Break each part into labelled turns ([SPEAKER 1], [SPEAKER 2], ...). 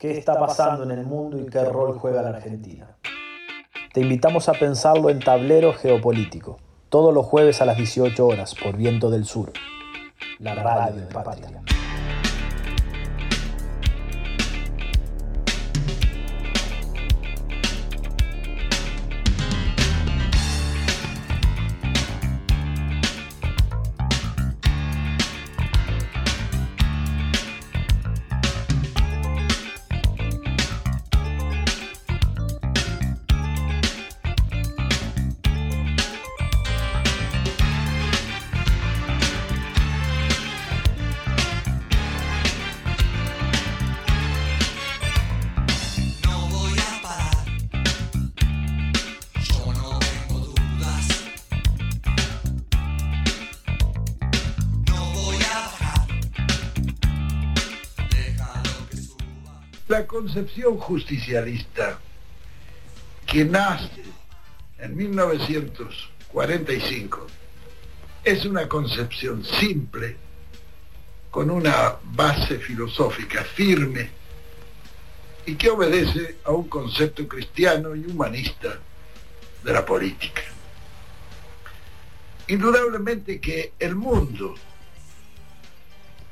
[SPEAKER 1] qué está pasando en el mundo y qué rol juega la Argentina. Te invitamos a pensarlo en Tablero Geopolítico, todos los jueves a las 18 horas por Viento del Sur, la radio de Patria.
[SPEAKER 2] Concepción justicialista que nace en 1945 es una concepción simple, con una base filosófica firme y que obedece a un concepto cristiano y humanista de la política. Indudablemente que el mundo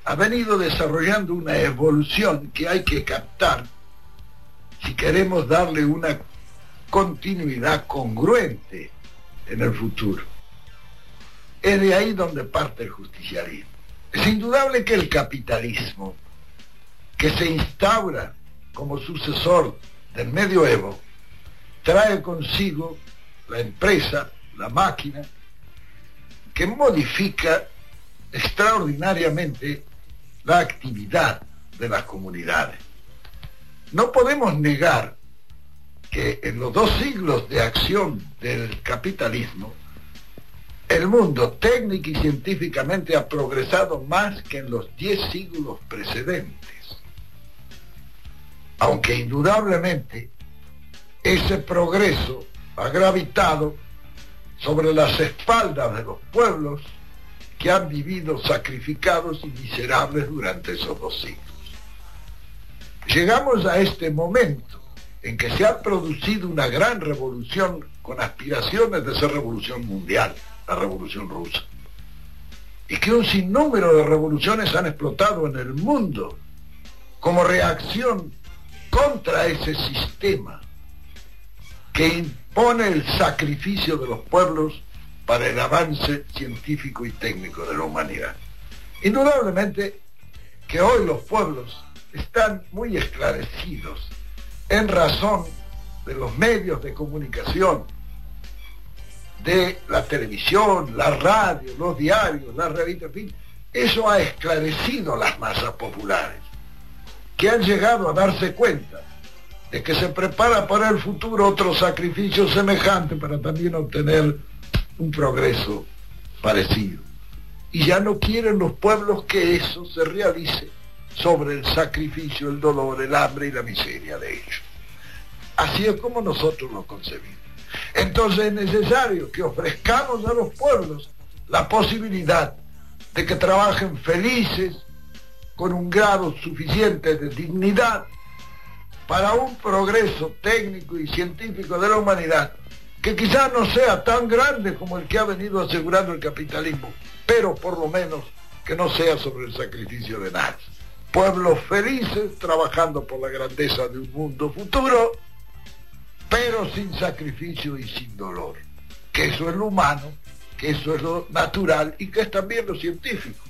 [SPEAKER 2] ha venido desarrollando una evolución que hay que captar si queremos darle una continuidad congruente en el futuro. Es de ahí donde parte el justicialismo. Es indudable que el capitalismo, que se instaura como sucesor del medioevo, trae consigo la empresa, la máquina, que modifica extraordinariamente la actividad de las comunidades. No podemos negar que en los dos siglos de acción del capitalismo, el mundo técnico y científicamente ha progresado más que en los diez siglos precedentes. Aunque indudablemente ese progreso ha gravitado sobre las espaldas de los pueblos que han vivido sacrificados y miserables durante esos dos siglos. Llegamos a este momento en que se ha producido una gran revolución con aspiraciones de ser revolución mundial, la revolución rusa, y que un sinnúmero de revoluciones han explotado en el mundo como reacción contra ese sistema que impone el sacrificio de los pueblos para el avance científico y técnico de la humanidad. Indudablemente que hoy los pueblos están muy esclarecidos en razón de los medios de comunicación, de la televisión, la radio, los diarios, las revistas, en fin, eso ha esclarecido las masas populares, que han llegado a darse cuenta de que se prepara para el futuro otro sacrificio semejante para también obtener un progreso parecido. Y ya no quieren los pueblos que eso se realice sobre el sacrificio, el dolor, el hambre y la miseria de ellos. Así es como nosotros lo concebimos. Entonces es necesario que ofrezcamos a los pueblos la posibilidad de que trabajen felices, con un grado suficiente de dignidad, para un progreso técnico y científico de la humanidad que quizás no sea tan grande como el que ha venido asegurando el capitalismo, pero por lo menos que no sea sobre el sacrificio de nadie. Pueblos felices trabajando por la grandeza de un mundo futuro, pero sin sacrificio y sin dolor. Que eso es lo humano, que eso es lo natural y que es también lo científico.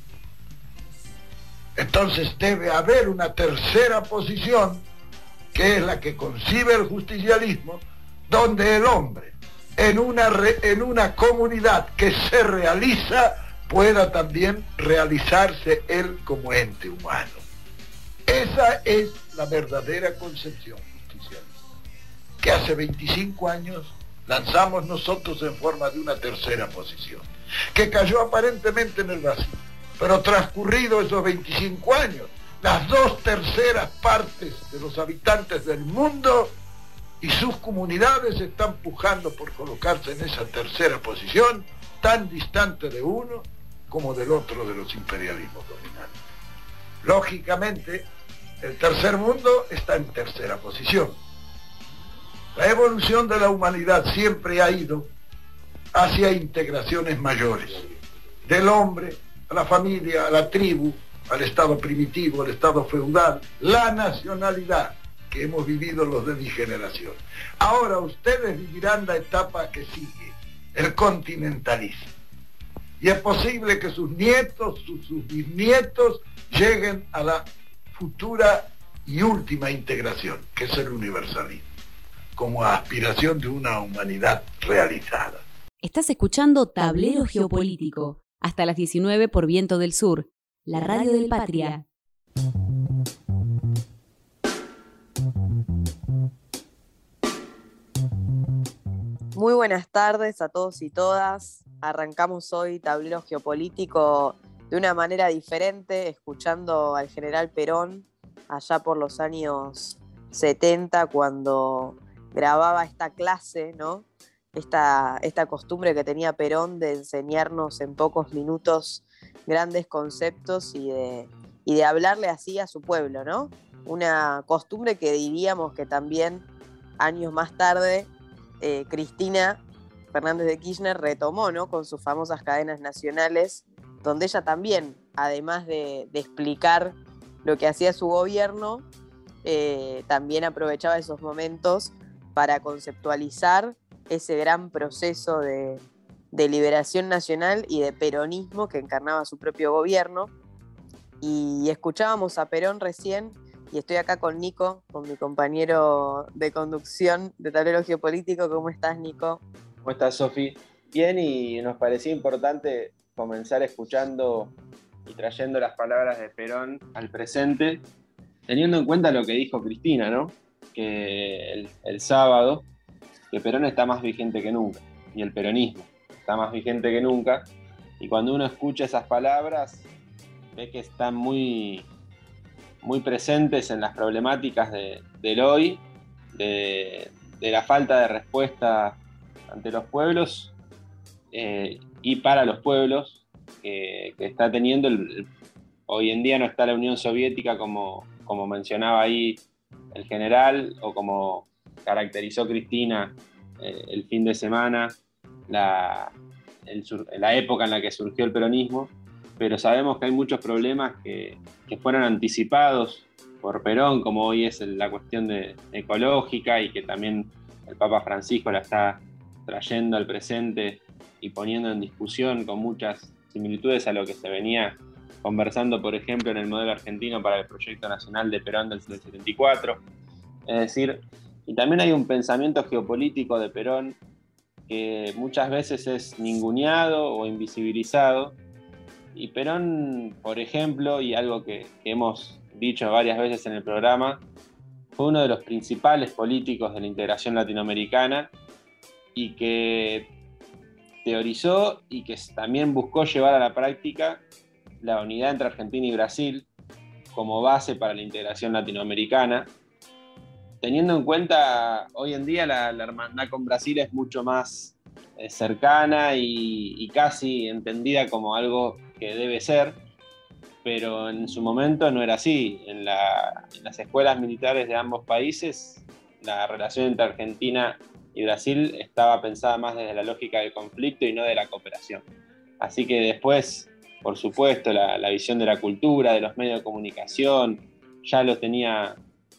[SPEAKER 2] Entonces debe haber una tercera posición, que es la que concibe el justicialismo, donde el hombre, en una, en una comunidad que se realiza, pueda también realizarse él como ente humano. Esa es la verdadera concepción justicialista, que hace 25 años lanzamos nosotros en forma de una tercera posición, que cayó aparentemente en el vacío, pero transcurrido esos 25 años, las dos terceras partes de los habitantes del mundo y sus comunidades están pujando por colocarse en esa tercera posición, tan distante de uno como del otro de los imperialismos dominantes. Lógicamente, El tercer mundo está en tercera posición. La evolución de la humanidad siempre ha ido hacia integraciones mayores, del hombre a la familia, a la tribu, al estado primitivo, al estado feudal, la nacionalidad que hemos vivido los de mi generación. Ahora ustedes vivirán la etapa que sigue, el continentalismo. Y es posible que sus nietos, sus, sus bisnietos lleguen a la futura y última integración, que es el universalismo, como aspiración de una humanidad realizada.
[SPEAKER 3] Estás escuchando Tablero Geopolítico, hasta las 19 por Viento del Sur, la radio del Patria.
[SPEAKER 4] Muy buenas tardes a todos y todas. Arrancamos hoy Tablero Geopolítico de una manera diferente, escuchando al general Perón allá por los años 70, cuando grababa esta clase, ¿no? Esta, esta costumbre que tenía Perón de enseñarnos en pocos minutos grandes conceptos y de, y de hablarle así a su pueblo, ¿no? Una costumbre que diríamos que también años más tarde eh, Cristina Fernández de Kirchner retomó, ¿no? Con sus famosas cadenas nacionales, donde ella también, además de, explicar lo que hacía su gobierno, eh, también aprovechaba esos momentos para conceptualizar ese gran proceso de, de liberación nacional y de peronismo que encarnaba su propio gobierno. Y escuchábamos a Perón recién, y estoy acá con Nico, con mi compañero de conducción de Tablero Geopolítico. ¿Cómo estás, Nico?
[SPEAKER 5] ¿Cómo estás, Sofi? Bien, y nos parecía importante comenzar escuchando y trayendo las palabras de Perón al presente, teniendo en cuenta lo que dijo Cristina, ¿no? Que el, el sábado, que Perón está más vigente que nunca, y el peronismo está más vigente que nunca, y cuando uno escucha esas palabras, ve que están muy, muy presentes en las problemáticas de, del hoy, de, de, la falta de respuesta ante los pueblos eh, y para los pueblos que, está teniendo. Hoy en día no está la Unión Soviética como, como mencionaba ahí el general o como caracterizó Cristina eh, el fin de semana, la, el, la época en la que surgió el peronismo, pero sabemos que hay muchos problemas que, que fueron anticipados por Perón, como hoy es la cuestión de, ecológica y que también el Papa Francisco la está trayendo al presente y poniendo en discusión con muchas similitudes a lo que se venía conversando, por ejemplo, en el modelo argentino para el proyecto nacional de Perón del 74. Es decir, y también hay un pensamiento geopolítico de Perón que muchas veces es ninguneado o invisibilizado. Y Perón, por ejemplo, y algo que, que hemos dicho varias veces en el programa, fue uno de los principales políticos de la integración latinoamericana y que teorizó y que también buscó llevar a la práctica la unidad entre Argentina y Brasil como base para la integración latinoamericana, teniendo en cuenta hoy en día la, la hermandad con Brasil es mucho más eh, cercana y, casi entendida como algo que debe ser, pero en su momento no era así. En, en las escuelas militares de ambos países, la relación entre Argentina y Brasil estaba pensada más desde la lógica del conflicto y no de la cooperación. Así que después, por supuesto, la, la visión de la cultura, de los medios de comunicación, ya lo tenía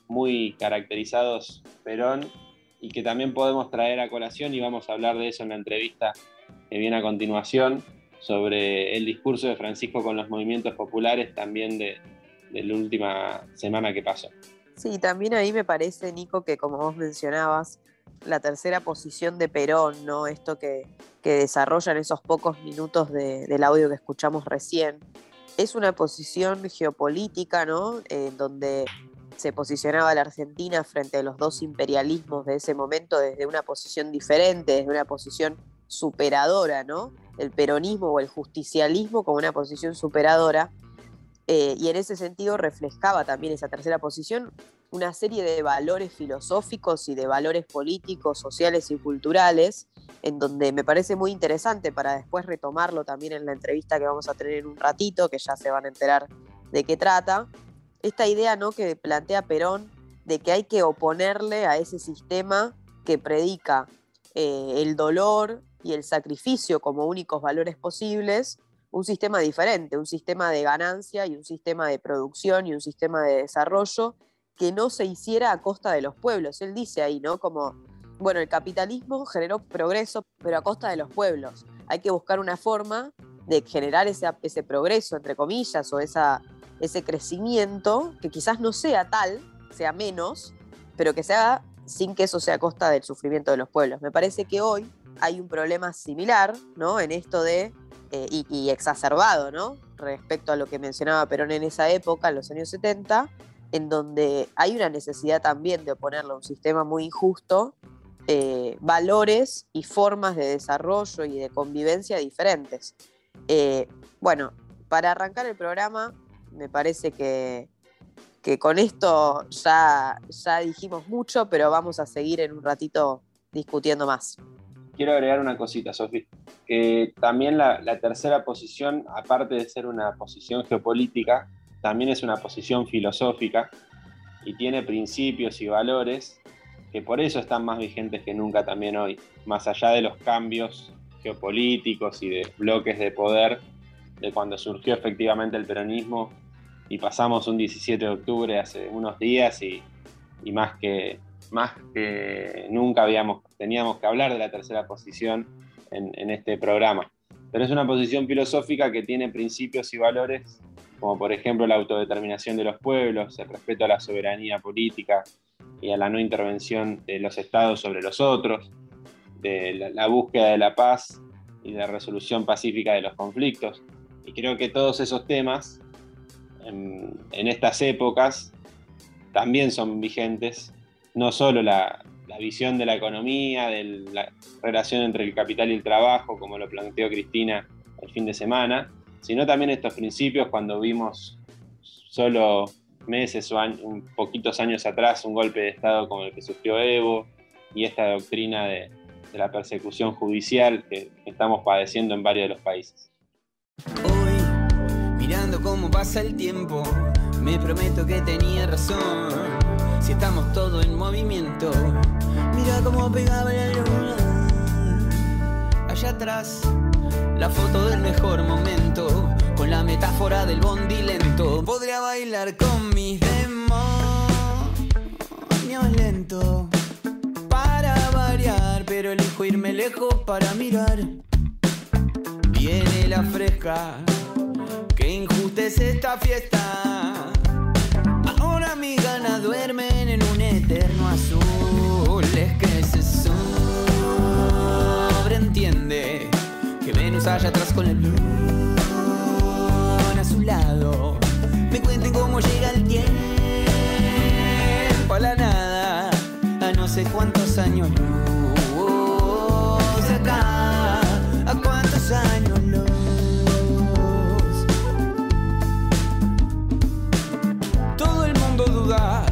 [SPEAKER 5] muy caracterizados Perón y que también podemos traer a colación y vamos a hablar de eso en la entrevista que viene a continuación sobre el discurso de Francisco con los movimientos populares también de, de la última semana que pasó.
[SPEAKER 4] Sí, también ahí me parece, Nico, que como vos mencionabas, la tercera posición de Perón, ¿no? Esto que, que desarrolla en esos pocos minutos de, del audio que escuchamos recién, es una posición geopolítica, ¿no? En donde se posicionaba la Argentina frente a los dos imperialismos de ese momento desde una posición diferente, desde una posición superadora, ¿no? El peronismo o el justicialismo como una posición superadora. Eh, y en ese sentido reflejaba también esa tercera posición una serie de valores filosóficos y de valores políticos, sociales y culturales, en donde me parece muy interesante para después retomarlo también en la entrevista que vamos a tener en un ratito, que ya se van a enterar de qué trata, esta idea ¿no? que plantea Perón de que hay que oponerle a ese sistema que predica eh, el dolor y el sacrificio como únicos valores posibles, un sistema diferente, un sistema de ganancia y un sistema de producción y un sistema de desarrollo que no se hiciera a costa de los pueblos. Él dice ahí, ¿no? Como, bueno, el capitalismo generó progreso, pero a costa de los pueblos. Hay que buscar una forma de generar ese, progreso, entre comillas, o esa, ese crecimiento, que quizás no sea tal, sea menos, pero que sea sin que eso sea a costa del sufrimiento de los pueblos. Me parece que hoy hay un problema similar, ¿no? En esto de, eh, y, y exacerbado, ¿no? Respecto a lo que mencionaba Perón en esa época, en los años 70, en donde hay una necesidad también de oponerle a un sistema muy injusto eh, valores y formas de desarrollo y de convivencia diferentes. Eh, bueno, para arrancar el programa, me parece que, que con esto ya, ya dijimos mucho, pero vamos a seguir en un ratito discutiendo más.
[SPEAKER 5] Quiero agregar una cosita, Sofi. Eh, también la, la tercera posición, aparte de ser una posición geopolítica, también es una posición filosófica y tiene principios y valores que por eso están más vigentes que nunca también hoy, más allá de los cambios geopolíticos y de bloques de poder de cuando surgió efectivamente el peronismo y pasamos un 17 de octubre hace unos días y, y más, que, más que nunca habíamos, teníamos que hablar de la tercera posición en, en este programa. Pero es una posición filosófica que tiene principios y valores como por ejemplo la autodeterminación de los pueblos, el respeto a la soberanía política y a la no intervención de los estados sobre los otros, de la, la búsqueda de la paz y la resolución pacífica de los conflictos. Y creo que todos esos temas en, en estas épocas también son vigentes, no solo la, la visión de la economía, de la relación entre el capital y el trabajo, como lo planteó Cristina el fin de semana, sino también estos principios cuando vimos solo meses o años, poquitos años atrás un golpe de Estado como el que sufrió Evo y esta doctrina de, de la persecución judicial que estamos padeciendo en varios de los países.
[SPEAKER 6] Hoy, mirando cómo pasa el tiempo, me prometo que tenía razón. Si estamos todos en movimiento, mira cómo pegaba la luna. Allá atrás, la foto del mejor momento, con la metáfora del bondi lento. Podría bailar con mis demonios lento. Para variar, pero elijo irme lejos para mirar. Viene la fresca, que injusta es esta fiesta. Ahora mis ganas duermen en un eterno azul. Es que se sobreentiende Venus allá atrás con la luna a su lado. Me cuenten cómo llega el tiempo a la nada, a no sé cuántos años luz. Acá, a cuántos años luz. Todo el mundo duda.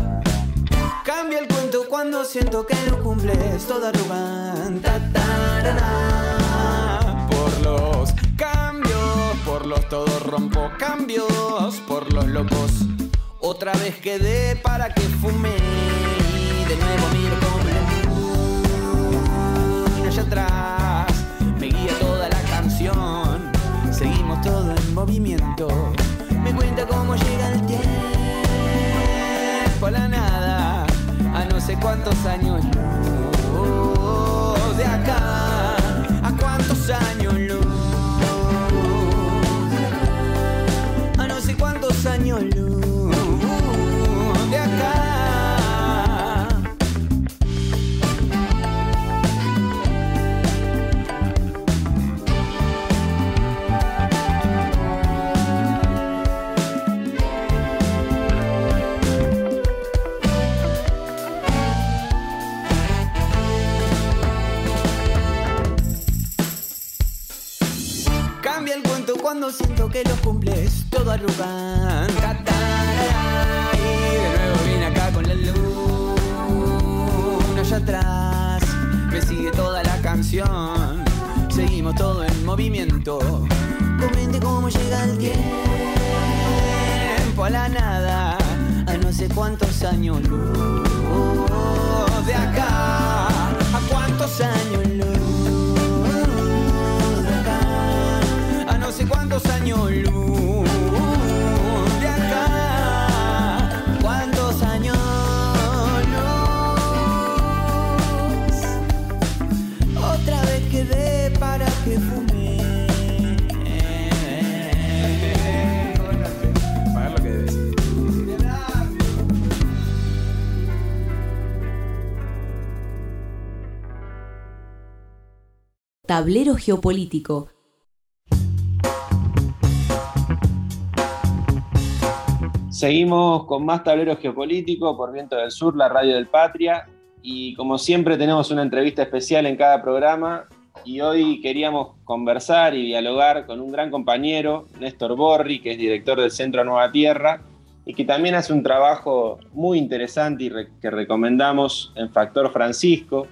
[SPEAKER 6] Cambia el cuento cuando siento que no cumples toda arrogante. Ta, por los todos rompo cambios, por los locos. Otra vez quedé para que fume y de nuevo miro como la allá atrás. Me guía toda la canción, seguimos todo en movimiento. Me cuenta cómo llega el tiempo a la nada, a no sé cuántos años de acá,
[SPEAKER 3] Tablero Geopolítico.
[SPEAKER 5] Seguimos con más tablero geopolítico por Viento del Sur, la radio del Patria. Y como siempre tenemos una entrevista especial en cada programa. Y hoy queríamos conversar y dialogar con un gran compañero, Néstor Borri, que es director del Centro Nueva Tierra y que también hace un trabajo muy interesante y que recomendamos en Factor Francisco.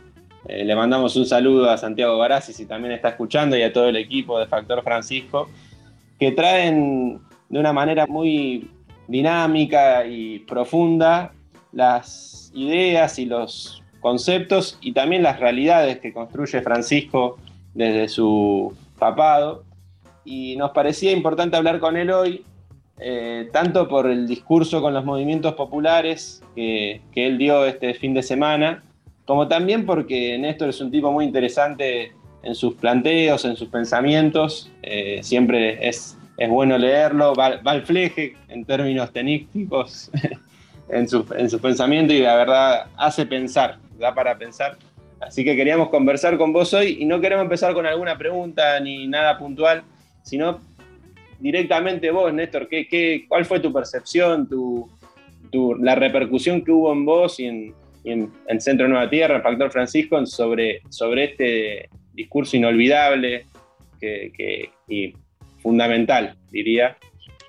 [SPEAKER 5] Eh, le mandamos un saludo a Santiago Barazzi si también está escuchando y a todo el equipo de Factor Francisco, que traen de una manera muy dinámica y profunda las ideas y los conceptos y también las realidades que construye Francisco desde su papado. Y nos parecía importante hablar con él hoy, eh, tanto por el discurso con los movimientos populares que, que él dio este fin de semana, como también porque Néstor es un tipo muy interesante en sus planteos, en sus pensamientos, eh, siempre es, es bueno leerlo, va, va al fleje en términos tenísticos en sus en su pensamientos y la verdad hace pensar, da para pensar. Así que queríamos conversar con vos hoy y no queremos empezar con alguna pregunta ni nada puntual, sino directamente vos, Néstor, ¿qué, qué, cuál fue tu percepción, tu, tu- la repercusión que hubo en vos y en, y en, en Centro Nueva Tierra, en Factor Francisco, sobre, sobre este discurso inolvidable que, y fundamental, diría,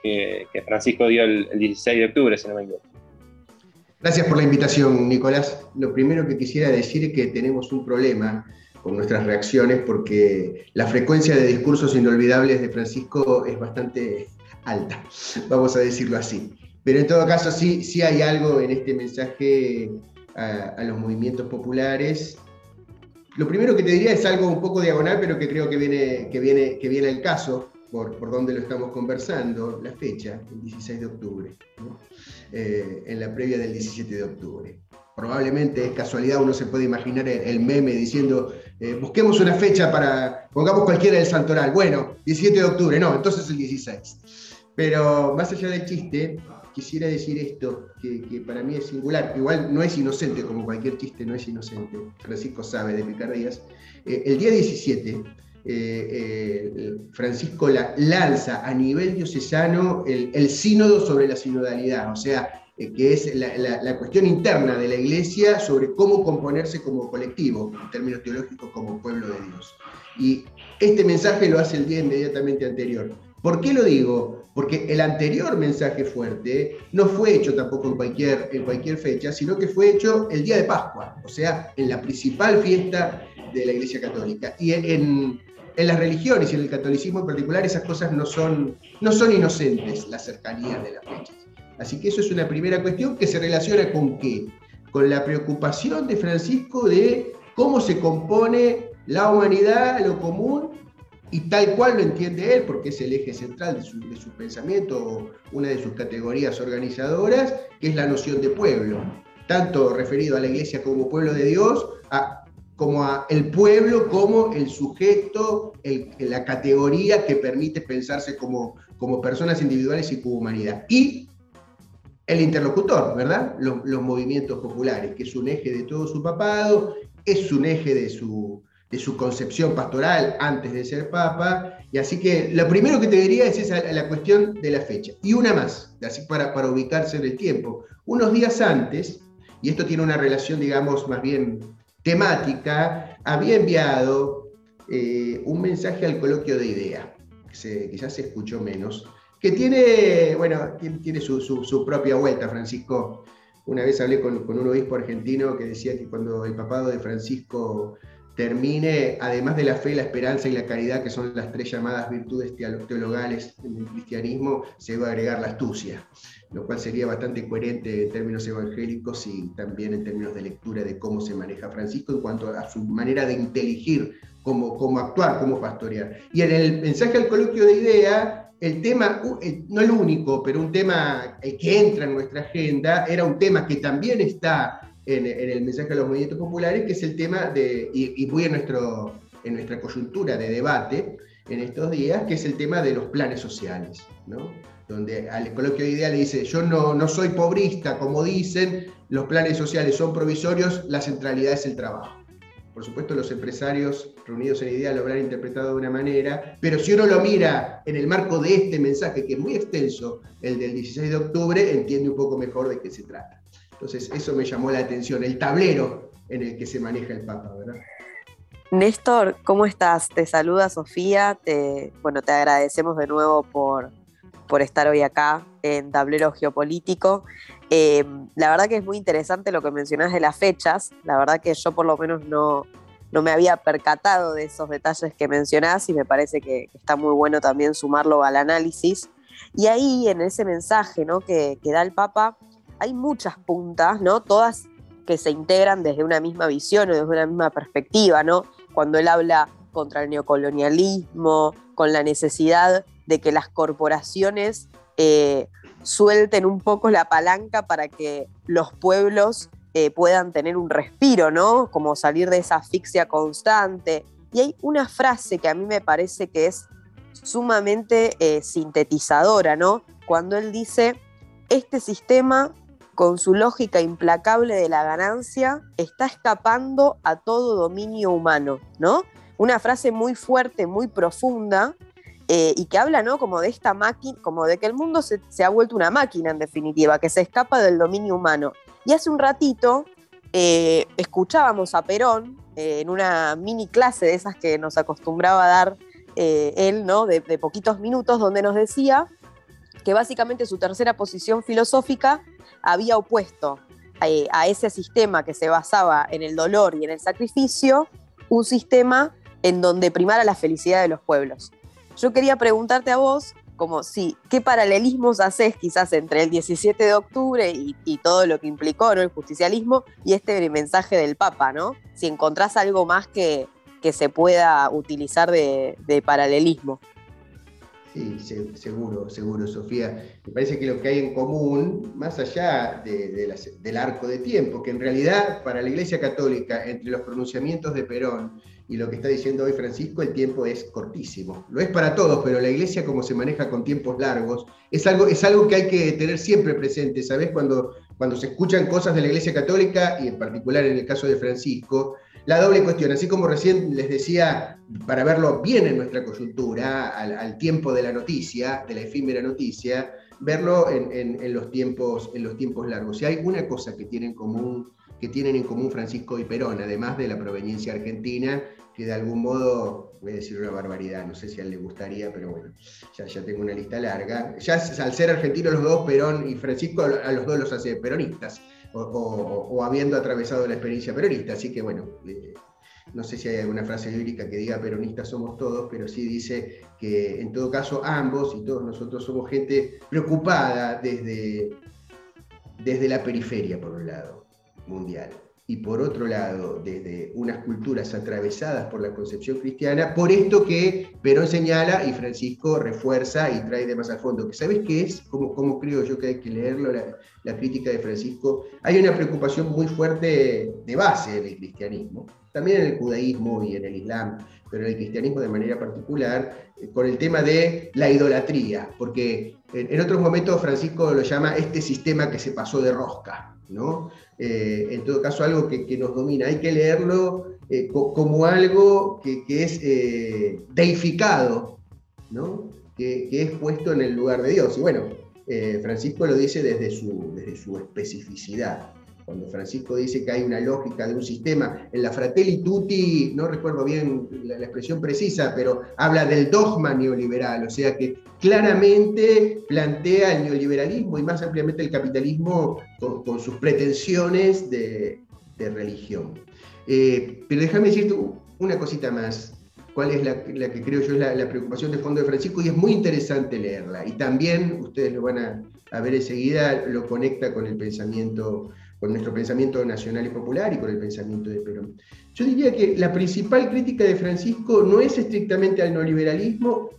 [SPEAKER 5] que, que Francisco dio el, el 16 de octubre, si no me equivoco.
[SPEAKER 7] Gracias por la invitación, Nicolás. Lo primero que quisiera decir es que tenemos un problema con nuestras reacciones porque la frecuencia de discursos inolvidables de Francisco es bastante alta, vamos a decirlo así. Pero en todo caso, sí, sí hay algo en este mensaje a, a los movimientos populares. Lo primero que te diría es algo un poco diagonal, pero que creo que viene, que viene, que viene al caso por, por donde lo estamos conversando, la fecha, el 16 de octubre. ¿no? eh, en la previa del 17 de octubre. Probablemente es casualidad, uno se puede imaginar el, el meme diciendo, eh, busquemos una fecha para, pongamos cualquiera del Santoral. Bueno, 17 de octubre, no, entonces el 16. Pero más allá del chiste, quisiera decir esto, que, para mí es singular. Igual no es inocente, como cualquier chiste no es inocente. Francisco sabe de picardías. Eh, el día 17, eh, eh, Francisco la- lanza a nivel diocesano el, el sínodo sobre la sinodalidad, o sea, que es la, la- la cuestión interna de la iglesia sobre cómo componerse como colectivo, en términos teológicos, como pueblo de Dios. Y este mensaje lo hace el día inmediatamente anterior. ¿Por qué lo digo? Porque el anterior mensaje fuerte no fue hecho tampoco en cualquier, en cualquier fecha, sino que fue hecho el día de Pascua, o sea, en la principal fiesta de la Iglesia Católica. Y en, en las religiones y en el catolicismo en particular esas cosas no son, no son inocentes, las cercanías de las fechas. Así que eso es una primera cuestión que se relaciona con qué? Con la preocupación de Francisco de cómo se compone la humanidad, lo común, y tal cual lo entiende él, porque es el eje central de su, de su pensamiento, una de sus categorías organizadoras, que es la noción de pueblo, tanto referido a la iglesia como pueblo de Dios, como a el pueblo como el sujeto, la categoría que permite pensarse como, como personas individuales y como humanidad. Y el interlocutor, ¿verdad? Los movimientos populares, que es un eje de todo su papado, es un eje de su, de su concepción pastoral antes de ser papa. Y así que lo primero que te diría es la cuestión de la fecha. Y una más, así para, para ubicarse en el tiempo. Unos días antes, y esto tiene una relación, digamos, más bien temática, había enviado eh, un mensaje al coloquio de idea, que, ya se escuchó menos, que tiene, bueno, tiene su, su- su propia vuelta, Francisco. Una vez hablé con, con un obispo argentino que decía que cuando el papado de Francisco termine, además de la fe, la esperanza y la caridad, que son las tres llamadas virtudes teologales en el cristianismo, se va a agregar la astucia, lo cual sería bastante coherente en términos evangélicos y también en términos de lectura de cómo se maneja Francisco en cuanto a su manera de inteligir cómo, cómo actuar, cómo pastorear. Y en el mensaje al coloquio de idea, el tema, no el único, pero un tema que entra en nuestra agenda, era un tema que también está en, el mensaje a los movimientos populares, que es el tema de, y, muy en, nuestro, en nuestra coyuntura de debate en estos días, que es el tema de los planes sociales, ¿no? donde al coloquio de idea le dice, yo no, no soy pobrista, como dicen, los planes sociales son provisorios, la centralidad es el trabajo. Por supuesto, los empresarios reunidos en idea lo habrán interpretado de una manera, pero si uno lo mira en el marco de este mensaje, que es muy extenso, el del 16 de octubre, entiende un poco mejor de qué se trata. Entonces, eso me llamó la atención, el tablero en el que se maneja el Papa, ¿verdad?
[SPEAKER 4] Néstor, ¿cómo estás? Te saluda Sofía. Te, bueno, te agradecemos de nuevo por, por estar hoy acá en Tablero Geopolítico. Eh, la verdad que es muy interesante lo que mencionas de las fechas. La verdad que yo por lo menos no, no me había percatado de esos detalles que mencionás y me parece que, está muy bueno también sumarlo al análisis. Y ahí en ese mensaje ¿no? que, que da el Papa, hay muchas puntas, ¿no? Todas que se integran desde una misma visión o desde una misma perspectiva, ¿no? Cuando él habla contra el neocolonialismo, con la necesidad de que las corporaciones eh, suelten un poco la palanca para que los pueblos eh, puedan tener un respiro, ¿no? Como salir de esa asfixia constante. Y hay una frase que a mí me parece que es sumamente eh, sintetizadora, ¿no? Cuando él dice, este sistema con su lógica implacable de la ganancia, está escapando a todo dominio humano, ¿no? Una frase muy fuerte, muy profunda, eh, y que habla, ¿no? Como de esta máquina, como de que el mundo se, ha vuelto una máquina, en definitiva, que se escapa del dominio humano. Y hace un ratito eh, escuchábamos a Perón eh, en una mini clase de esas que nos acostumbraba a dar él, ¿no? de poquitos minutos, donde nos decía que básicamente su tercera posición filosófica había opuesto eh, a ese sistema que se basaba en el dolor y en el sacrificio, un sistema en donde primara la felicidad de los pueblos. Yo quería preguntarte a vos, como si, ¿qué paralelismos haces quizás entre el 17 de octubre y, todo lo que implicó ¿no? el justicialismo y este mensaje del Papa, ¿no? Si encontrás algo más que, que se pueda utilizar de paralelismo.
[SPEAKER 7] Sí, seguro, seguro, Sofía. Me parece que lo que hay en común, más allá del arco de tiempo, que en realidad para la Iglesia Católica, entre los pronunciamientos de Perón y lo que está diciendo hoy Francisco, el tiempo es cortísimo. Lo es para todos, pero la Iglesia como se maneja con tiempos largos, es algo, que hay que tener siempre presente, ¿sabes? Cuando, cuando se escuchan cosas de la Iglesia Católica, y en particular en el caso de Francisco, la doble cuestión, así como recién les decía, para verlo bien en nuestra coyuntura, al, tiempo de la noticia, de la efímera noticia, verlo en, los tiempos, en los tiempos largos. Si hay una cosa que tienen, en común, que tienen en común Francisco y Perón, además de la proveniencia argentina, que de algún modo, voy a decir una barbaridad, no sé si a él le gustaría, pero bueno, ya, ya tengo una lista larga. Ya al ser argentinos los dos, Perón y Francisco, a los dos los hace peronistas o, habiendo atravesado la experiencia peronista. Así que bueno, eh, no sé si hay alguna frase bíblica que diga peronistas somos todos, pero sí dice que en todo caso ambos y todos nosotros somos gente preocupada desde, desde la periferia, por un lado, mundial y por otro lado, desde unas culturas atravesadas por la concepción cristiana, por esto que Perón señala y Francisco refuerza y trae de más al fondo. ¿Sabes qué es? Como, creo yo que hay que leerlo, la, crítica de Francisco. Hay una preocupación muy fuerte de base en el cristianismo, también en el judaísmo y en el islam, pero en el cristianismo de manera particular, eh, con el tema de la idolatría, porque en, en otros momentos Francisco lo llama este sistema que se pasó de rosca. ¿no? Eh, en todo caso, algo que, nos domina. Hay que leerlo eh, como algo que, es eh, deificado, ¿no? Que, que, es puesto en el lugar de Dios. Y bueno, Francisco lo dice desde su, desde su especificidad. Cuando Francisco dice que hay una lógica de un sistema, en la Fratelli Tutti, no recuerdo bien la, expresión precisa, pero habla del dogma neoliberal, o sea que claramente plantea el neoliberalismo y más ampliamente el capitalismo con, sus pretensiones de, religión. Eh, pero déjame decirte una cosita más, cuál es la, que creo yo es la, la, preocupación de fondo de Francisco, y es muy interesante leerla. Y también, ustedes lo van a, a ver enseguida, lo conecta con el pensamiento con nuestro pensamiento nacional y popular y con el pensamiento de Perón. Yo diría que la principal crítica de Francisco no es estrictamente al neoliberalismo,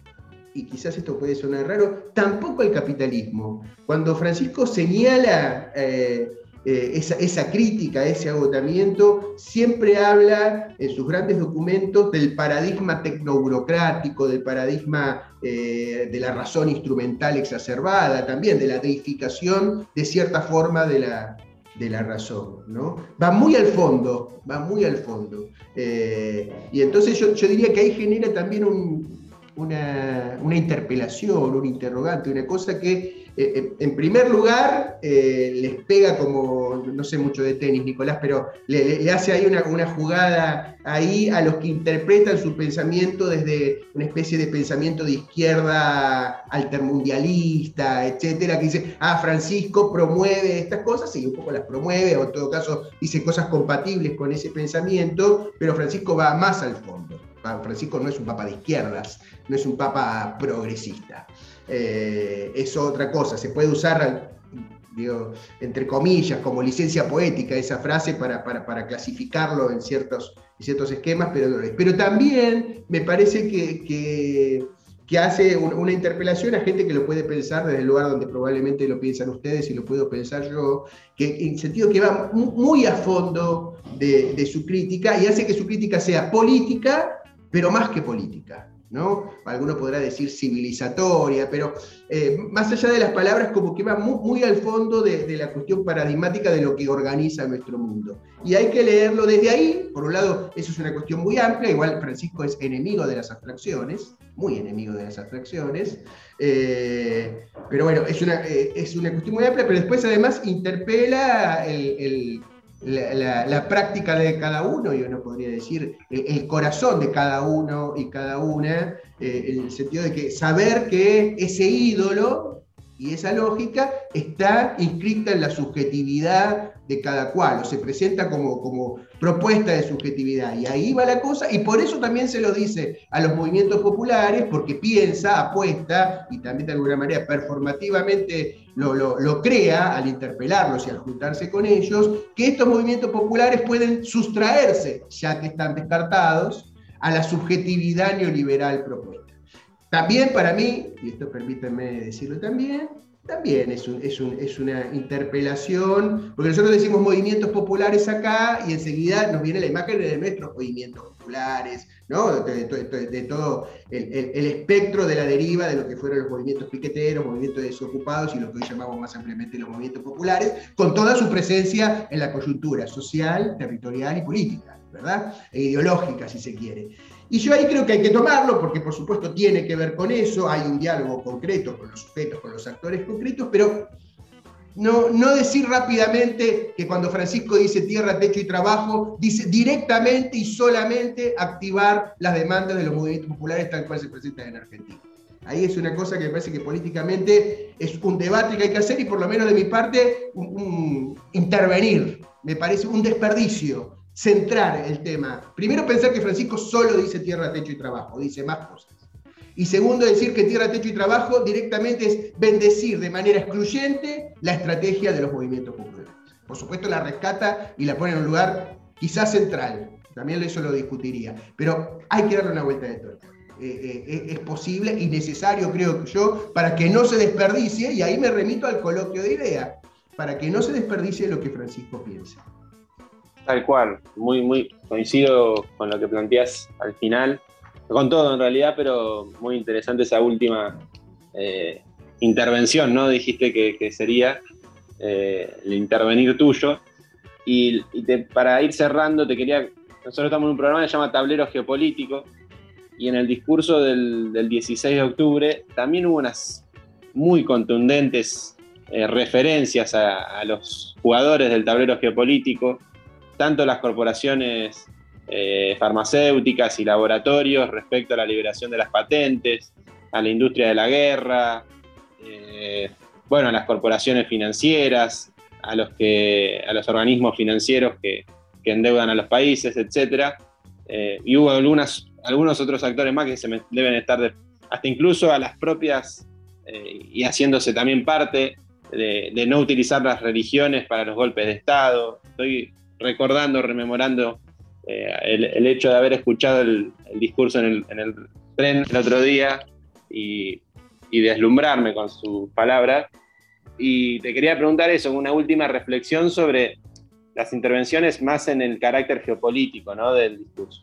[SPEAKER 7] y quizás esto puede sonar raro, tampoco al capitalismo. Cuando Francisco señala eh, eh, esa, crítica, ese agotamiento, siempre habla en sus grandes documentos del paradigma tecnoburocrático, del paradigma eh, de la razón instrumental exacerbada, también de la deificación de cierta forma de la, de la razón, ¿no? Va muy al fondo, va muy al fondo. Eh, y entonces yo, yo, diría que ahí genera también un, una, una, interpelación, un interrogante, una cosa que eh, en primer lugar eh, les pega como, no sé mucho de tenis, Nicolás, pero le, hace ahí una, jugada ahí a los que interpretan su pensamiento desde una especie de pensamiento de izquierda altermundialista, etcétera, que dice, ah, Francisco promueve estas cosas, y un poco las promueve, o en todo caso dice cosas compatibles con ese pensamiento, pero Francisco va más al fondo. Francisco no es un papa de izquierdas, no es un papa progresista. Eh, es otra cosa, se puede usar, entre comillas, como licencia poética esa frase para, para, para clasificarlo en ciertos, ciertos esquemas, pero, pero también me parece que, que, hace una interpelación a gente que lo puede pensar desde el lugar donde probablemente lo piensan ustedes y lo puedo pensar yo, que en sentido que va muy a fondo de su crítica y hace que su crítica sea política, pero más que política. ¿No? Alguno podrá decir civilizatoria, pero eh, más allá de las palabras, como que va muy, al fondo de, la cuestión paradigmática de lo que organiza nuestro mundo. Y hay que leerlo desde ahí. Por un lado, eso es una cuestión muy amplia, igual Francisco es enemigo de las abstracciones, muy enemigo de las abstracciones, eh, pero bueno, es una, eh, es una cuestión muy amplia, pero después además interpela el, el la, práctica de cada uno, yo no podría decir el, el corazón de cada uno y cada una, eh, en el sentido de que saber que ese ídolo y esa lógica está inscrita en la subjetividad de cada cual, o se presenta como propuesta de subjetividad. Y ahí va la cosa, y por eso también se lo dice a los movimientos populares, porque piensa, apuesta, y también de alguna manera performativamente lo, lo, lo crea al interpelarlos y al juntarse con ellos, que estos movimientos populares pueden sustraerse, ya que están descartados, a la subjetividad neoliberal propuesta. También para mí, y esto permítanme decirlo también, también es, un, es, un, es, una interpelación, porque nosotros decimos movimientos populares acá y enseguida nos viene la imagen de nuestros movimientos populares, ¿no? de, todo el, el, el, espectro de la deriva de lo que fueron los movimientos piqueteros, movimientos desocupados y lo que hoy llamamos más ampliamente los movimientos populares, con toda su presencia en la coyuntura social, territorial y política, ¿verdad? E ideológica, si se quiere. Y yo ahí creo que hay que tomarlo, porque por supuesto tiene que ver con eso, hay un diálogo concreto con los sujetos, con los actores concretos, pero no, no decir rápidamente que cuando Francisco dice tierra, techo y trabajo, dice directamente y solamente activar las demandas de los movimientos populares tal cual se presentan en Argentina. Ahí es una cosa que me parece que políticamente es un debate que hay que hacer y por lo menos de mi parte un, un intervenir. Me parece un desperdicio centrar el tema. Primero pensar que Francisco solo dice tierra, techo y trabajo, dice más cosas. Y segundo decir que tierra, techo y trabajo directamente es bendecir de manera excluyente la estrategia de los movimientos populares. Por supuesto la rescata y la pone en un lugar quizás central, también eso lo discutiría, pero hay que darle una vuelta de tuerca. Eh, eh, es posible y necesario, creo yo, para que no se desperdicie, y ahí me remito al coloquio de ideas, para que no se desperdicie lo que Francisco piensa.
[SPEAKER 5] Tal cual, muy, muy coincido con lo que planteas al final, con todo en realidad, pero muy interesante esa última eh, intervención, ¿no? Dijiste que, sería eh, el intervenir tuyo. Y, para ir cerrando, te quería. Nosotros estamos en un programa que se llama Tablero Geopolítico, y en el discurso del, del 16 de octubre también hubo unas muy contundentes eh, referencias a los jugadores del tablero geopolítico tanto las corporaciones eh, farmacéuticas y laboratorios respecto a la liberación de las patentes, a la industria de la guerra, eh, bueno, a las corporaciones financieras, a los, que, a los organismos financieros que, que endeudan a los países, etc. y hubo algunas, algunos otros actores más que se deben estar, de- hasta incluso a las propias, eh, y haciéndose también parte de, de no utilizar las religiones para los golpes de Estado. Estoy recordando, rememorando eh, el, hecho de haber escuchado el, discurso en el, en el tren el otro día y, y deslumbrarme con sus palabras. Y te quería preguntar eso, una última reflexión sobre las intervenciones más en el carácter geopolítico ¿no? del discurso.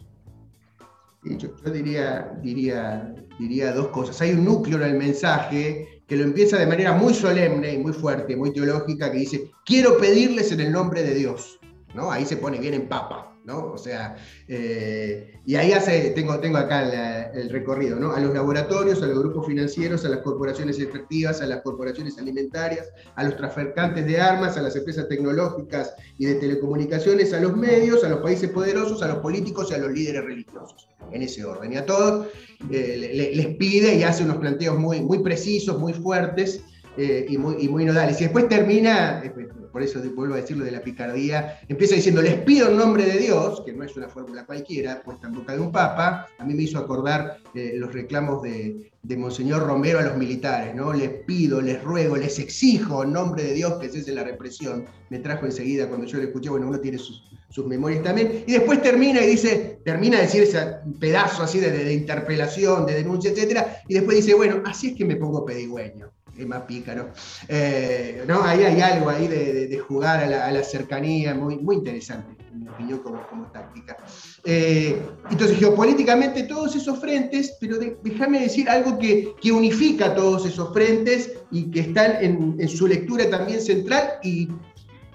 [SPEAKER 7] Yo, yo diría, diría, diría dos cosas. Hay un núcleo en el mensaje que lo empieza de manera muy solemne y muy fuerte, muy teológica, que dice, quiero pedirles en el nombre de Dios. ¿No? Ahí se pone bien en papa. ¿no? O sea, eh, y ahí hace, tengo, tengo acá el recorrido, ¿no? A los laboratorios, a los grupos financieros, a las corporaciones extractivas, a las corporaciones alimentarias, a los traficantes de armas, a las empresas tecnológicas y de telecomunicaciones, a los medios, a los países poderosos, a los políticos y a los líderes religiosos, en ese orden. Y a todos eh, le- le- les pide y hace unos planteos muy, muy precisos, muy fuertes eh, y, muy, y nodales. Y después termina, eh, por eso vuelvo a decirlo de la picardía, empieza diciendo, les pido en nombre de Dios, que no es una fórmula cualquiera, puesta en boca de un papa, a mí me hizo acordar eh, los reclamos de, Monseñor Romero a los militares, ¿no? Les pido, les ruego, les exijo en nombre de Dios que cese la represión. Me trajo enseguida cuando yo lo escuché, bueno, uno tiene sus, memorias también, y después termina y dice, termina de decir ese pedazo así de interpelación, de denuncia, etcétera, y después dice, bueno, así es que me pongo pedigüeño, es más pícaro. Eh, ¿no? Ahí hay algo ahí de, jugar a la, cercanía, muy, muy interesante, en mi opinión, como, como táctica. Eh, entonces, geopolíticamente, todos esos frentes, pero déjame decir algo que, que unifica todos esos frentes y que están en, en su lectura también central y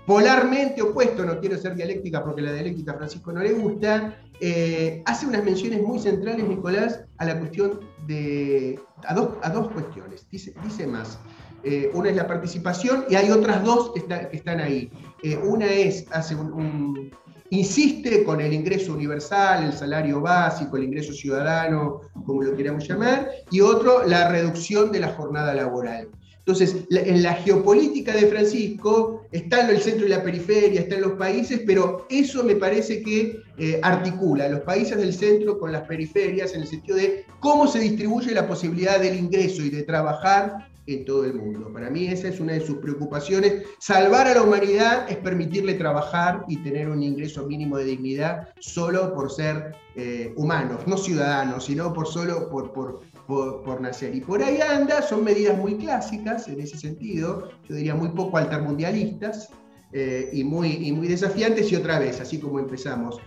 [SPEAKER 7] polarmente opuesto, no quiero ser dialéctica porque la dialéctica a Francisco no le gusta, eh, hace unas menciones muy centrales, Nicolás, a la cuestión a dos, a dos cuestiones. Dice, dice más. Eh, una es la participación y hay otras dos que, está- que están ahí. Eh, una es, hace un, un- insiste con el ingreso universal, el salario básico, el ingreso ciudadano, como lo queramos llamar, y otro, la reducción de la jornada laboral. Entonces, en la geopolítica de Francisco está el centro y la periferia, está en los países, pero eso me parece que eh, articula los países del centro con las periferias en el sentido de cómo se distribuye la posibilidad del ingreso y de trabajar en todo el mundo. Para mí esa es una de sus preocupaciones. Salvar a la humanidad es permitirle trabajar y tener un ingreso mínimo de dignidad solo por ser eh, humanos, no ciudadanos, sino por solo por, por, por, nacer. Y por ahí anda, son medidas muy clásicas en ese sentido, yo diría muy poco altermundialistas eh, y, muy, y muy desafiantes y otra vez, así como empezamos,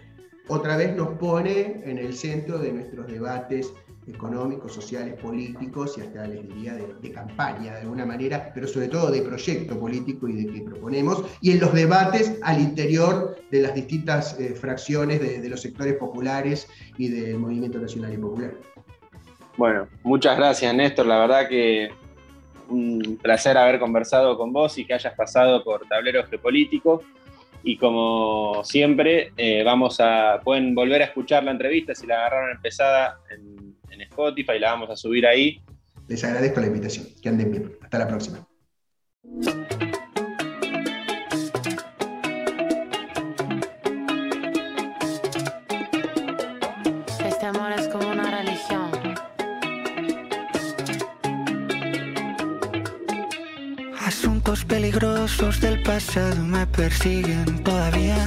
[SPEAKER 7] otra vez nos pone en el centro de nuestros debates económicos, sociales, políticos y hasta les diría de, campaña de alguna manera, pero sobre todo de proyecto político y de qué proponemos, y en los debates al interior de las distintas eh, fracciones de, los sectores populares y del movimiento nacional y popular.
[SPEAKER 5] Bueno, muchas gracias Néstor, la verdad que un placer haber conversado con vos y que hayas pasado por Tablero Geopolítico. Y como siempre, eh, vamos a, pueden volver a escuchar la entrevista si la agarraron empezada en, en Spotify, la vamos a subir ahí.
[SPEAKER 7] Les agradezco la invitación. Que anden bien. Hasta la próxima.
[SPEAKER 8] Este amor es como una religión.
[SPEAKER 6] Asuntos peligrosos del pasado me persiguen todavía.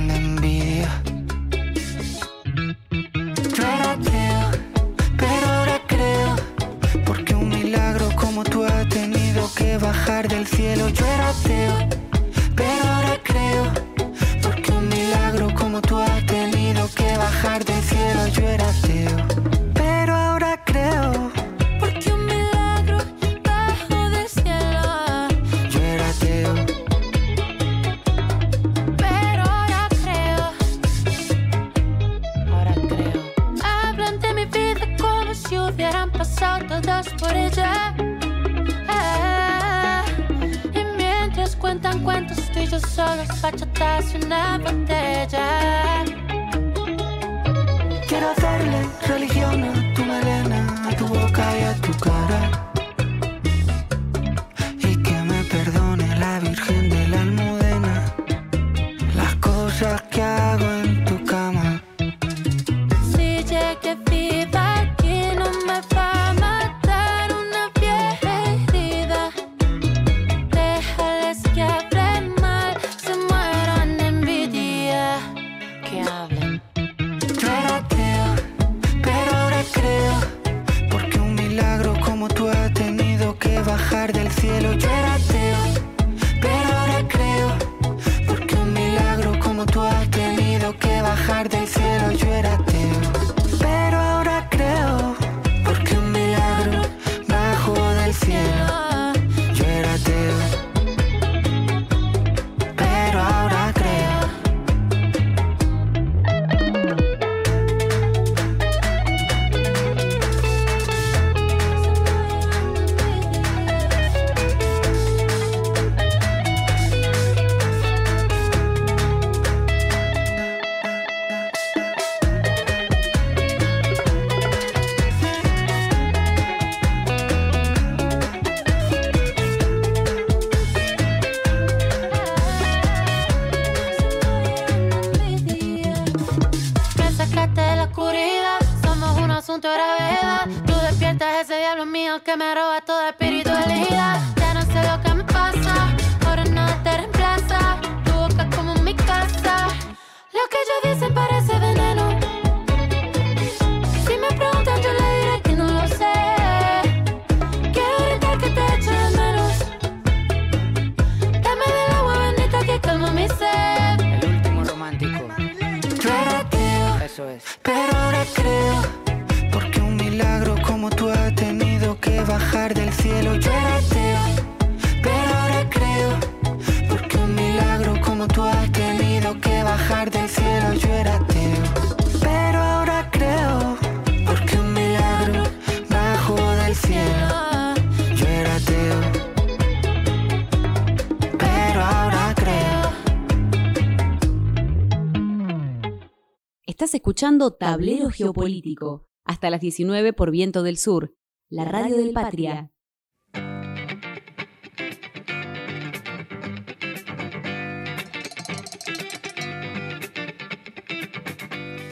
[SPEAKER 3] Estás escuchando Tablero Geopolítico, hasta las 19 por Viento del Sur, la radio del Patria.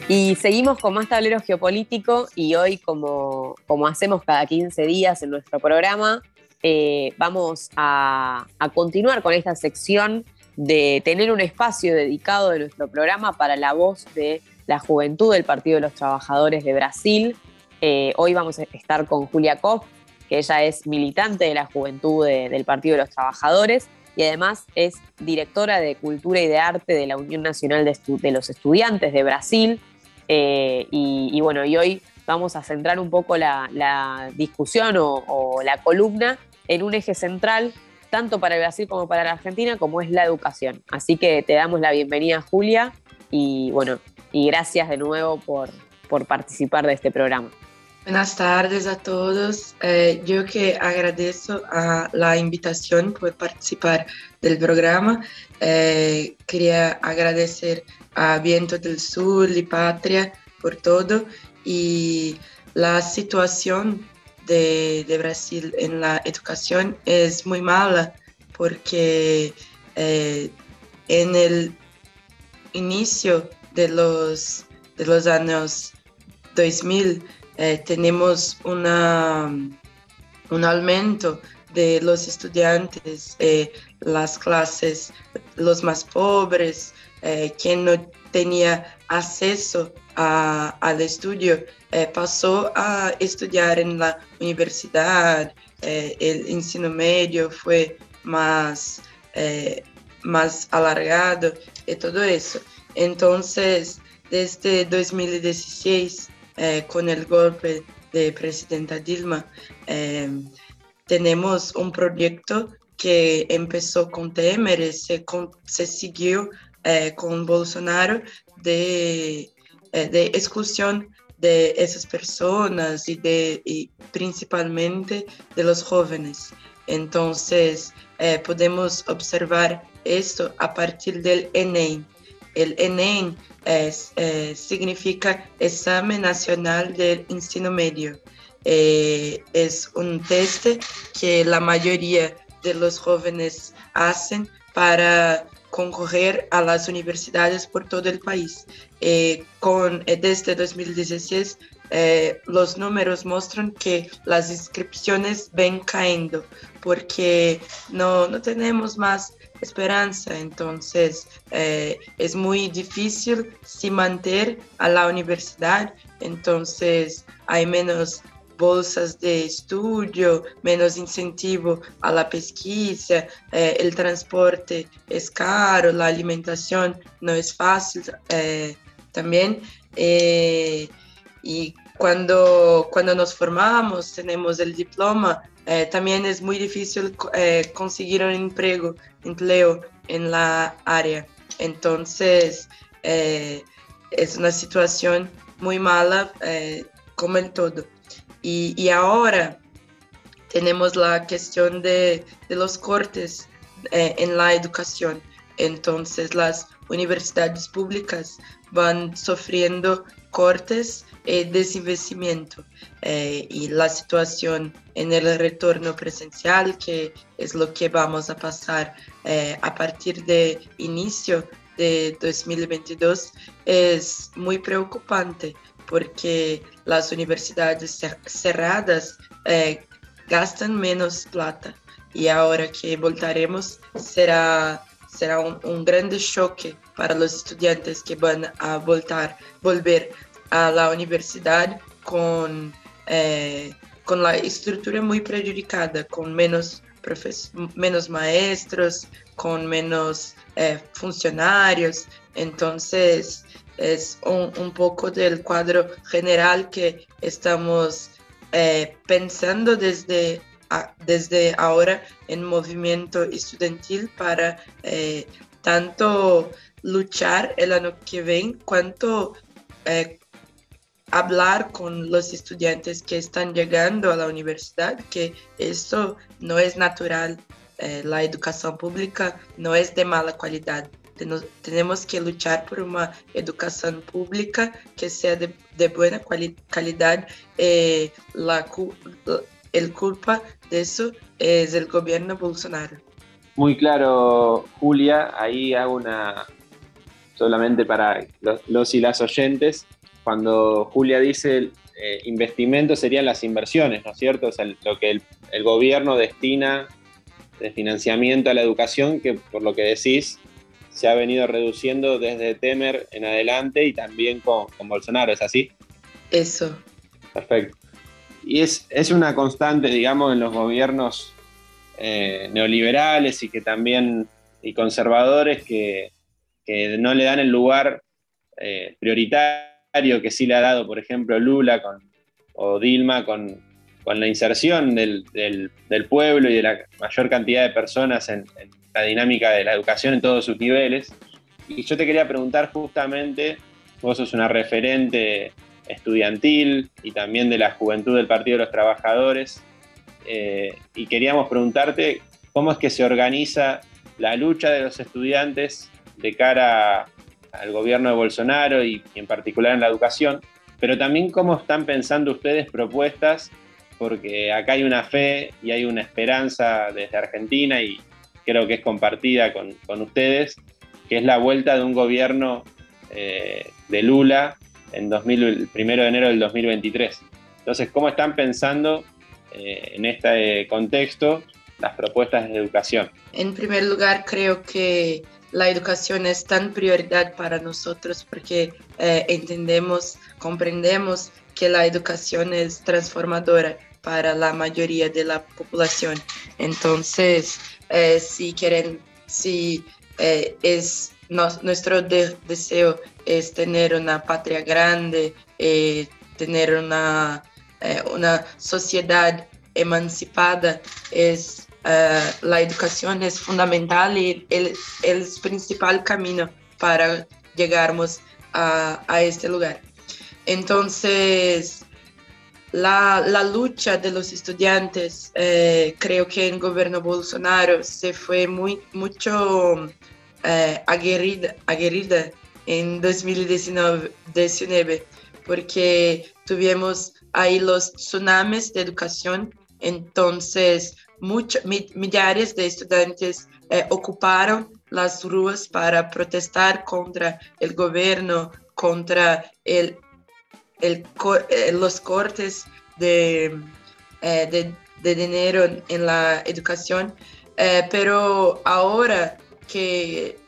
[SPEAKER 4] Y seguimos con más tablero geopolítico y hoy, como, como hacemos cada 15 días en nuestro programa, eh, vamos a, a continuar con esta sección de tener un espacio dedicado de nuestro programa para la voz de la juventud del Partido de los Trabajadores de Brasil. Eh, hoy vamos a estar con Julia Koch, que ella es militante de la juventud de- del Partido de los Trabajadores y además es directora de Cultura y de Arte de la Unión Nacional de, los Estudiantes de Brasil. Eh, y, bueno, y hoy vamos a centrar un poco la, la discusión o, o la columna en un eje central, tanto para el Brasil como para la Argentina, como es la educación. Así que te damos la bienvenida, Julia, y bueno, y gracias de nuevo por, por participar de este programa.
[SPEAKER 9] Buenas tardes a todos. Eh, yo que agradezco a la invitación por participar del programa. Eh, quería agradecer a Viento del Sur y Patria por todo y la situación de, de Brasil en la educación es muy mala porque eh, en el inicio de los, de los años 2000 eh, tenemos una, un aumento de los estudiantes, eh, las clases, los más pobres, eh, quien no tenía acceso a- al estudio, pasó a estudiar en la universidad, el ensino medio fue más, más alargado y todo eso. Entonces, desde 2016, eh, con el golpe de presidenta Dilma, eh, tenemos un proyecto que empezó con Temer se, se siguió eh, con Bolsonaro de, eh, de exclusión de esas personas y, de, principalmente de los jóvenes. Entonces, podemos observar esto a partir del ENEM. El ENEM es, eh, significa Examen Nacional del Ensino Medio. Eh, es un test que la mayoría de los jóvenes hacen para concorrer a las universidades por todo el país. Eh, con, desde 2016, eh, los números muestran que las inscripciones ven cayendo porque no, no tenemos más esperanza. Entonces, eh, es muy difícil si mantener a la universidad. Entonces, hay menos bolsas de estudio, menos incentivo a la pesquisa, eh, el transporte es caro, la alimentación no es fácil eh, también. Y cuando, cuando nos formamos, tenemos el diploma, eh, también es muy difícil eh, conseguir un empleo, empleo en la área. Entonces, eh, es una situación muy mala como en todo. Y, y ahora tenemos la cuestión de, de los cortes en la educación. Entonces las universidades públicas van sufriendo cortes y desinvestimiento. Eh, y la situación en el retorno presencial, que es lo que vamos a pasar eh, a partir de inicio de 2022, es muy preocupante porque las universidades cer- cerradas eh, gastan menos plata y ahora que voltaremos será, será un, un grande choque para los estudiantes que van a voltar, volver a la universidad con, eh, con la estructura muy prejudicada, con menos, profes- menos maestros, con menos eh, funcionarios. Entonces, es un, poco del cuadro general que estamos eh, pensando desde, desde ahora en movimiento estudiantil para eh, tanto luchar el año que viene cuanto eh, hablar con los estudiantes que están llegando a la universidad que esto no es natural. Eh, la educación pública no es de mala calidad. Tenemos que luchar por una educación pública que sea de, buena calidad. El culpa de eso es el gobierno Bolsonaro.
[SPEAKER 5] Muy claro, Julia. Ahí hago una. solamente para los, los y las oyentes. Cuando Julia dice eh, investimento serían las inversiones, ¿no es cierto? O sea, lo que el, el gobierno destina de financiamiento a la educación, que por lo que decís, se ha venido reduciendo desde Temer en adelante y también con, con Bolsonaro, ¿es así?
[SPEAKER 9] Eso.
[SPEAKER 5] Perfecto. Y es, es una constante, digamos, en los gobiernos eh, neoliberales y que también, y conservadores que, no le dan el lugar eh, prioritario que sí le ha dado, por ejemplo, Lula con, o Dilma con, con la inserción del, del- del pueblo y de la mayor cantidad de personas en, en la dinámica de la educación en todos sus niveles. Y yo te quería preguntar justamente, vos sos una referente estudiantil y también de la juventud del Partido de los Trabajadores, eh, y queríamos preguntarte cómo es que se organiza la lucha de los estudiantes de cara al gobierno de Bolsonaro y, y en particular en la educación, pero también cómo están pensando ustedes propuestas, porque acá hay una fe y hay una esperanza desde Argentina y creo que es compartida con, con ustedes, que es la vuelta de un gobierno eh, de Lula en 2000, el primero de enero del 2023. Entonces, ¿cómo están pensando eh, en este contexto las propuestas de educación?
[SPEAKER 9] En primer lugar, creo que la educación es tan prioridad para nosotros porque eh, entendemos, comprendemos que la educación es transformadora para la mayoría de la población. Entonces, eh, si quieren, si eh, es nuestro de- deseo es tener una patria grande, eh, tener una, eh, una sociedad emancipada, es eh, la educación es fundamental y el, el principal camino para llegarmos a, a este lugar. Entonces, la, la lucha de los estudiantes, eh, creo que en gobierno Bolsonaro se fue muy, mucho eh, aguerrida, aguerrida en 2019, 19, porque tuvimos ahí los tsunamis de educación, entonces muchos millares de estudiantes eh, ocuparon las ruas para protestar contra el gobierno, contra el, eh, los cortes de, eh, de, de, dinero en la educación. Eh, pero ahora que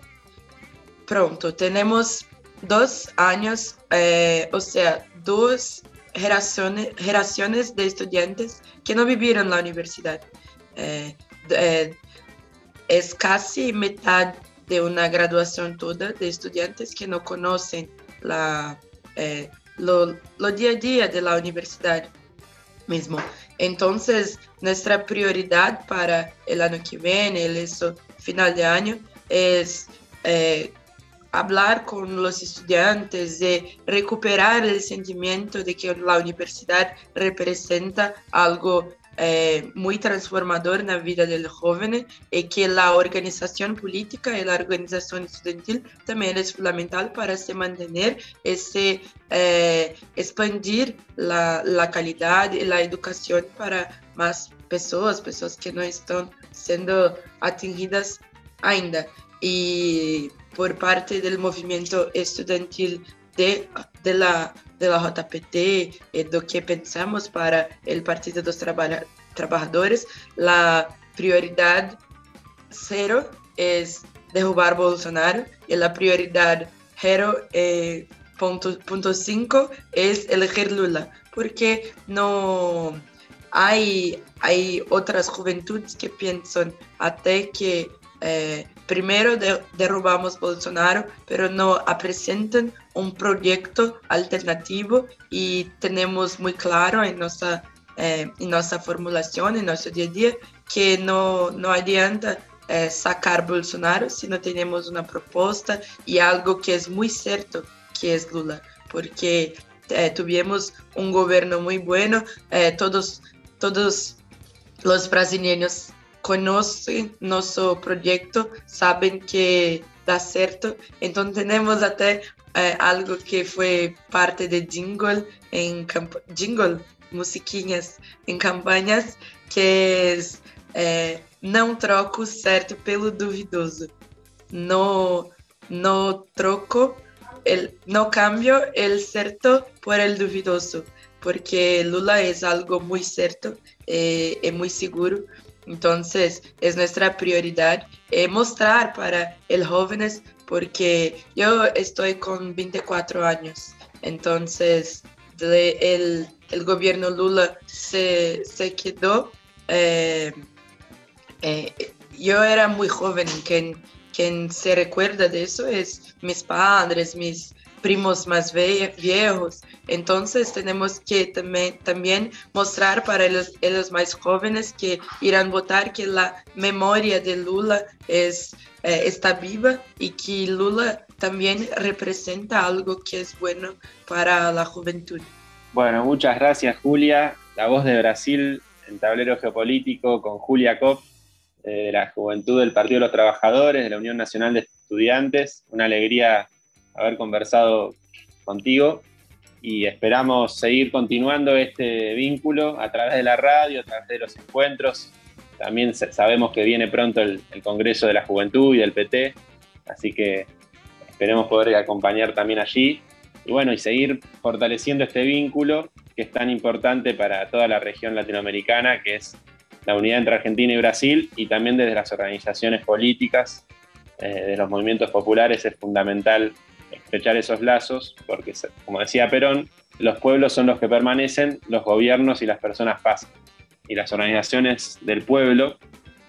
[SPEAKER 9] pronto tenemos dos años, eh, o sea, dos generaciones, de estudiantes que no vivieron la universidad. Eh, eh, es casi mitad de una graduación toda de estudiantes que no conocen la, lo, lo, día a día de la universidad mismo. Entonces, nuestra prioridad para el año que viene, el eso, final de año, es eh, hablar con los estudiantes, de recuperar el sentimiento de que la universidad representa algo eh, muy transformador en la vida del joven y que la organización política y la organización estudiantil también es fundamental para se mantener ese eh, expandir la, la, calidad y la educación para más personas, personas que no están siendo atingidas ainda. Y por parte del movimiento estudiantil de, de la de la JPT e do que pensamos para o Partido dos Trabalha Trabalhadores, a prioridade zero é derrubar Bolsonaro e a prioridade zero é ponto, ponto cinco é eleger Lula, porque não há, há outras juventudes que pensam até que eh, primero de, derrubamos Bolsonaro, pero no presentan un proyecto alternativo y tenemos muy claro en nuestra, eh, en nuestra formulación, en nuestro día a día, que no, no adianta eh, sacar Bolsonaro si no tenemos una propuesta y algo que es muy cierto, que es Lula, porque tuvimos un gobierno muy bueno, todos, todos los brasileños conhecem nosso projeto, sabem que dá certo. Então temos até é, algo que foi parte de jingle em jingle, musiquinhas em campanhas, que é, não troco certo pelo duvidoso. No, no troco, el, no cambio el certo por el duvidoso, porque Lula é algo muito certo, é, é muito seguro Entonces, es nuestra prioridad eh, mostrar para el jóvenes, porque yo estoy con 24 años, entonces el, el gobierno Lula se, se quedó. Eh, eh, yo era muy joven, quien, quien se recuerda de eso es mis padres, mis primos más viejos. Entonces tenemos que también, también mostrar para los, los, más jóvenes que irán votar que la memoria de Lula es, eh, está viva y que Lula también representa algo que es bueno para la juventud.
[SPEAKER 5] Bueno, muchas gracias Julia. La voz de Brasil en tablero geopolítico con Julia Kopp, eh, de la Juventud del Partido de los Trabajadores, de la Unión Nacional de Estudiantes. Una alegría haber conversado contigo y esperamos seguir continuando este vínculo a través de la radio, a través de los encuentros. También sabemos que viene pronto el, el Congreso de la Juventud y del PT, así que esperemos poder acompañar también allí y bueno, y seguir fortaleciendo este vínculo que es tan importante para toda la región latinoamericana, que es la unidad entre Argentina y Brasil, y también desde las organizaciones políticas, eh, de los movimientos populares, es fundamental estrechar esos lazos, porque como decía Perón, los pueblos son los que permanecen, los gobiernos y las personas pasan. Y las organizaciones del pueblo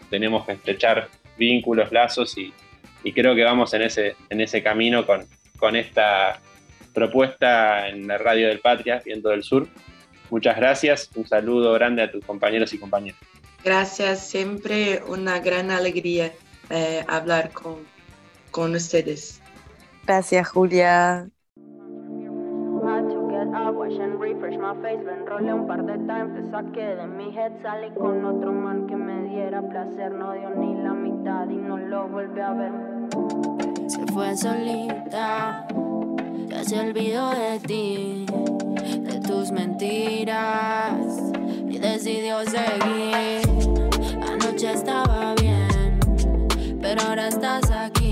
[SPEAKER 5] tenemos que estrechar vínculos, lazos y, y creo que vamos en ese, en ese camino con, con esta propuesta en la radio del Patria, Viento del Sur. Muchas gracias, un saludo grande a tus compañeros y compañeras.
[SPEAKER 9] Gracias, siempre una gran alegría eh, hablar con, con ustedes.
[SPEAKER 4] Gracias, Julia.
[SPEAKER 8] Se fue solita, se olvidó de ti, de tus mentiras y decidió seguir. Anoche estaba bien, pero ahora estás aquí.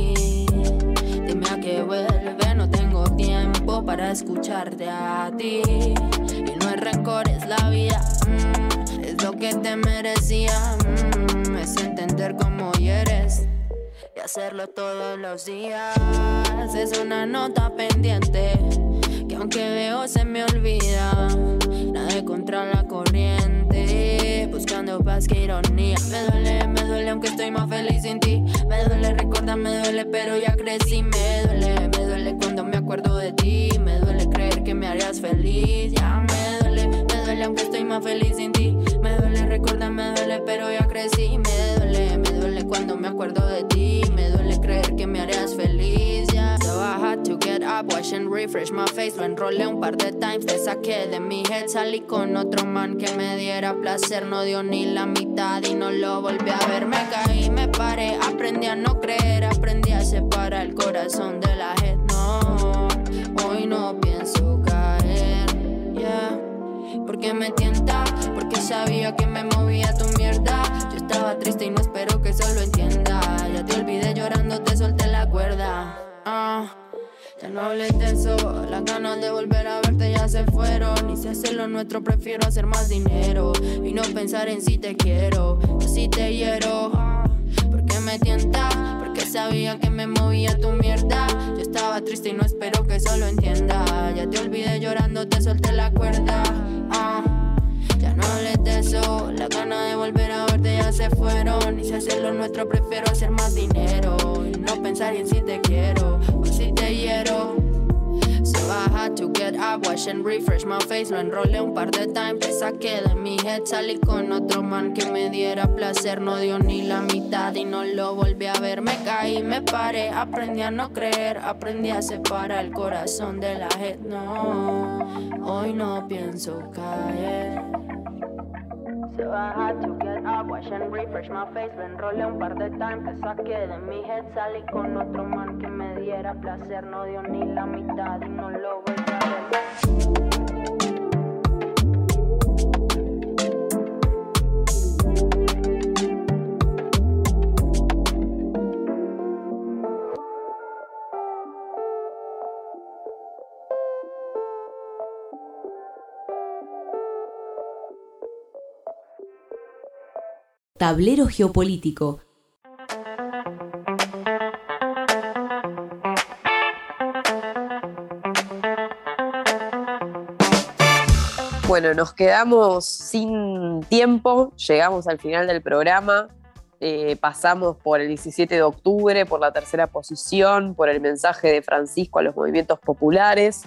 [SPEAKER 8] Vuelve, no tengo tiempo para escucharte a ti. Y no es rencor, es la vida, mm, es lo que te merecía. mm, es entender cómo eres y hacerlo todos los días. Es una nota pendiente aunque veo se me olvida. Nada contra la corriente, buscando paz que ironía. Me duele, me duele aunque estoy más feliz sin ti. Me duele recordar, me duele, pero ya crecí. Me duele, me duele cuando me acuerdo de ti. Me duele creer que me harías feliz. Ya me duele, me duele aunque estoy más feliz sin ti. Me duele recordar, me duele, pero ya crecí. Me duele, me duele cuando me acuerdo de ti. Me duele creer que me harías feliz. Had to get up, wash and refresh my face. Lo enrolé un par de times, te saqué de mi head. Salí con otro man que me diera placer. No dio ni la mitad y no lo volví a ver. Me caí, me paré, aprendí a no creer. Aprendí a separar el corazón de la head. No, hoy no pienso caer. Yeah. Porque me tienta, porque sabía que me movía tu mierda. Yo estaba triste y no espero que eso lo entienda. Ya te olvidé llorando, ya no hables de eso, las ganas de volver a verte ya se fueron. Y si hacer lo nuestro, prefiero hacer más dinero. Y no pensar en si te quiero, o si te hiero. Porque me tienta, porque sabía que me movía tu mierda. Yo estaba triste y no espero que eso lo entienda. Ya te olvidé llorando, te solté la cuerda. Ah, no hables de eso, las ganas de volver a verte ya se fueron. Y si hacer lo nuestro, prefiero hacer más dinero. Y no pensar en si te quiero o si te hiero. So I had to get up, wash and refresh my face. Lo enrolé un par de times, te saqué de mi head. Salí con otro man que me diera placer. No dio ni la mitad y no lo volví a ver. Me caí, me paré, aprendí a no creer. Aprendí a separar el corazón de la head No, hoy no pienso caer
[SPEAKER 10] So I had to get up, wash and refresh my face. Lo enrolé un par de times, te saqué de mi head. Salí con otro man que me diera placer. No dio ni la mitad y no lo volví a ver.
[SPEAKER 3] Tablero geopolítico.
[SPEAKER 4] Bueno, nos quedamos sin tiempo, llegamos al final del programa, eh, pasamos por el 17 de octubre, por la tercera posición, por el mensaje de Francisco a los movimientos populares,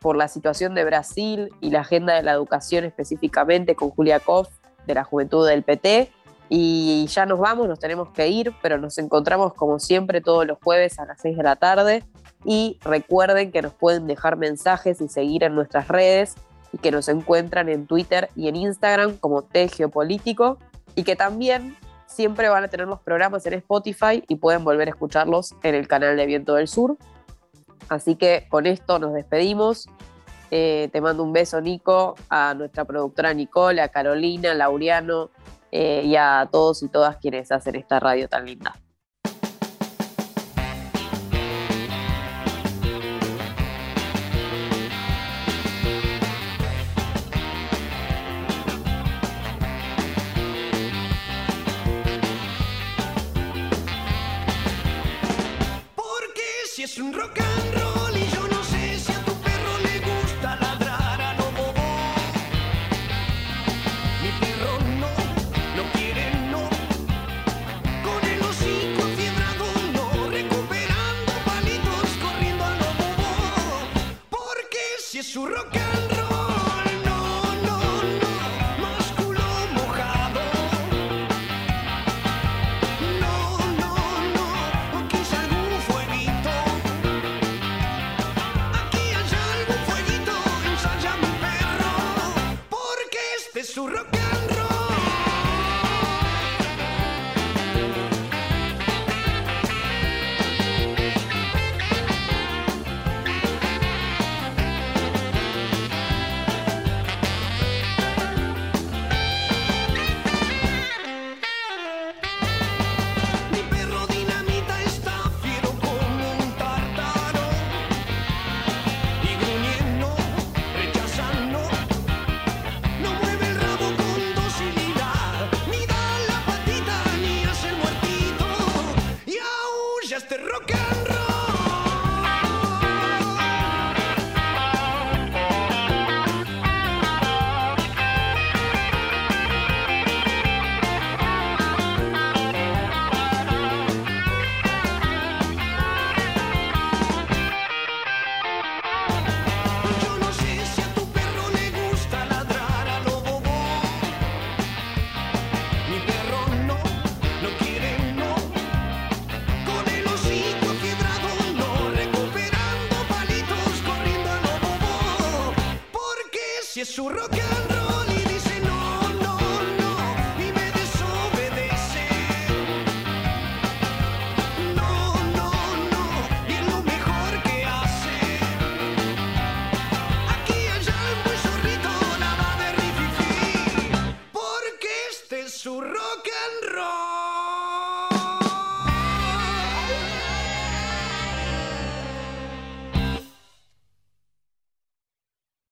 [SPEAKER 4] por la situación de Brasil y la agenda de la educación específicamente con Julia Koff de la Juventud del PT. Y ya nos vamos, nos tenemos que ir, pero nos encontramos como siempre todos los jueves a las 6 de la tarde. Y recuerden que nos pueden dejar mensajes y seguir en nuestras redes y que nos encuentran en Twitter y en Instagram como T Geopolítico y que también siempre van a tener los programas en Spotify y pueden volver a escucharlos en el canal de Viento del Sur. Así que con esto nos despedimos. Eh, te mando un beso, Nico, a nuestra productora Nicole, a Carolina, a Laureano eh, y a todos y todas quienes hacen esta radio tan linda.
[SPEAKER 11] Porque si es un rock Porque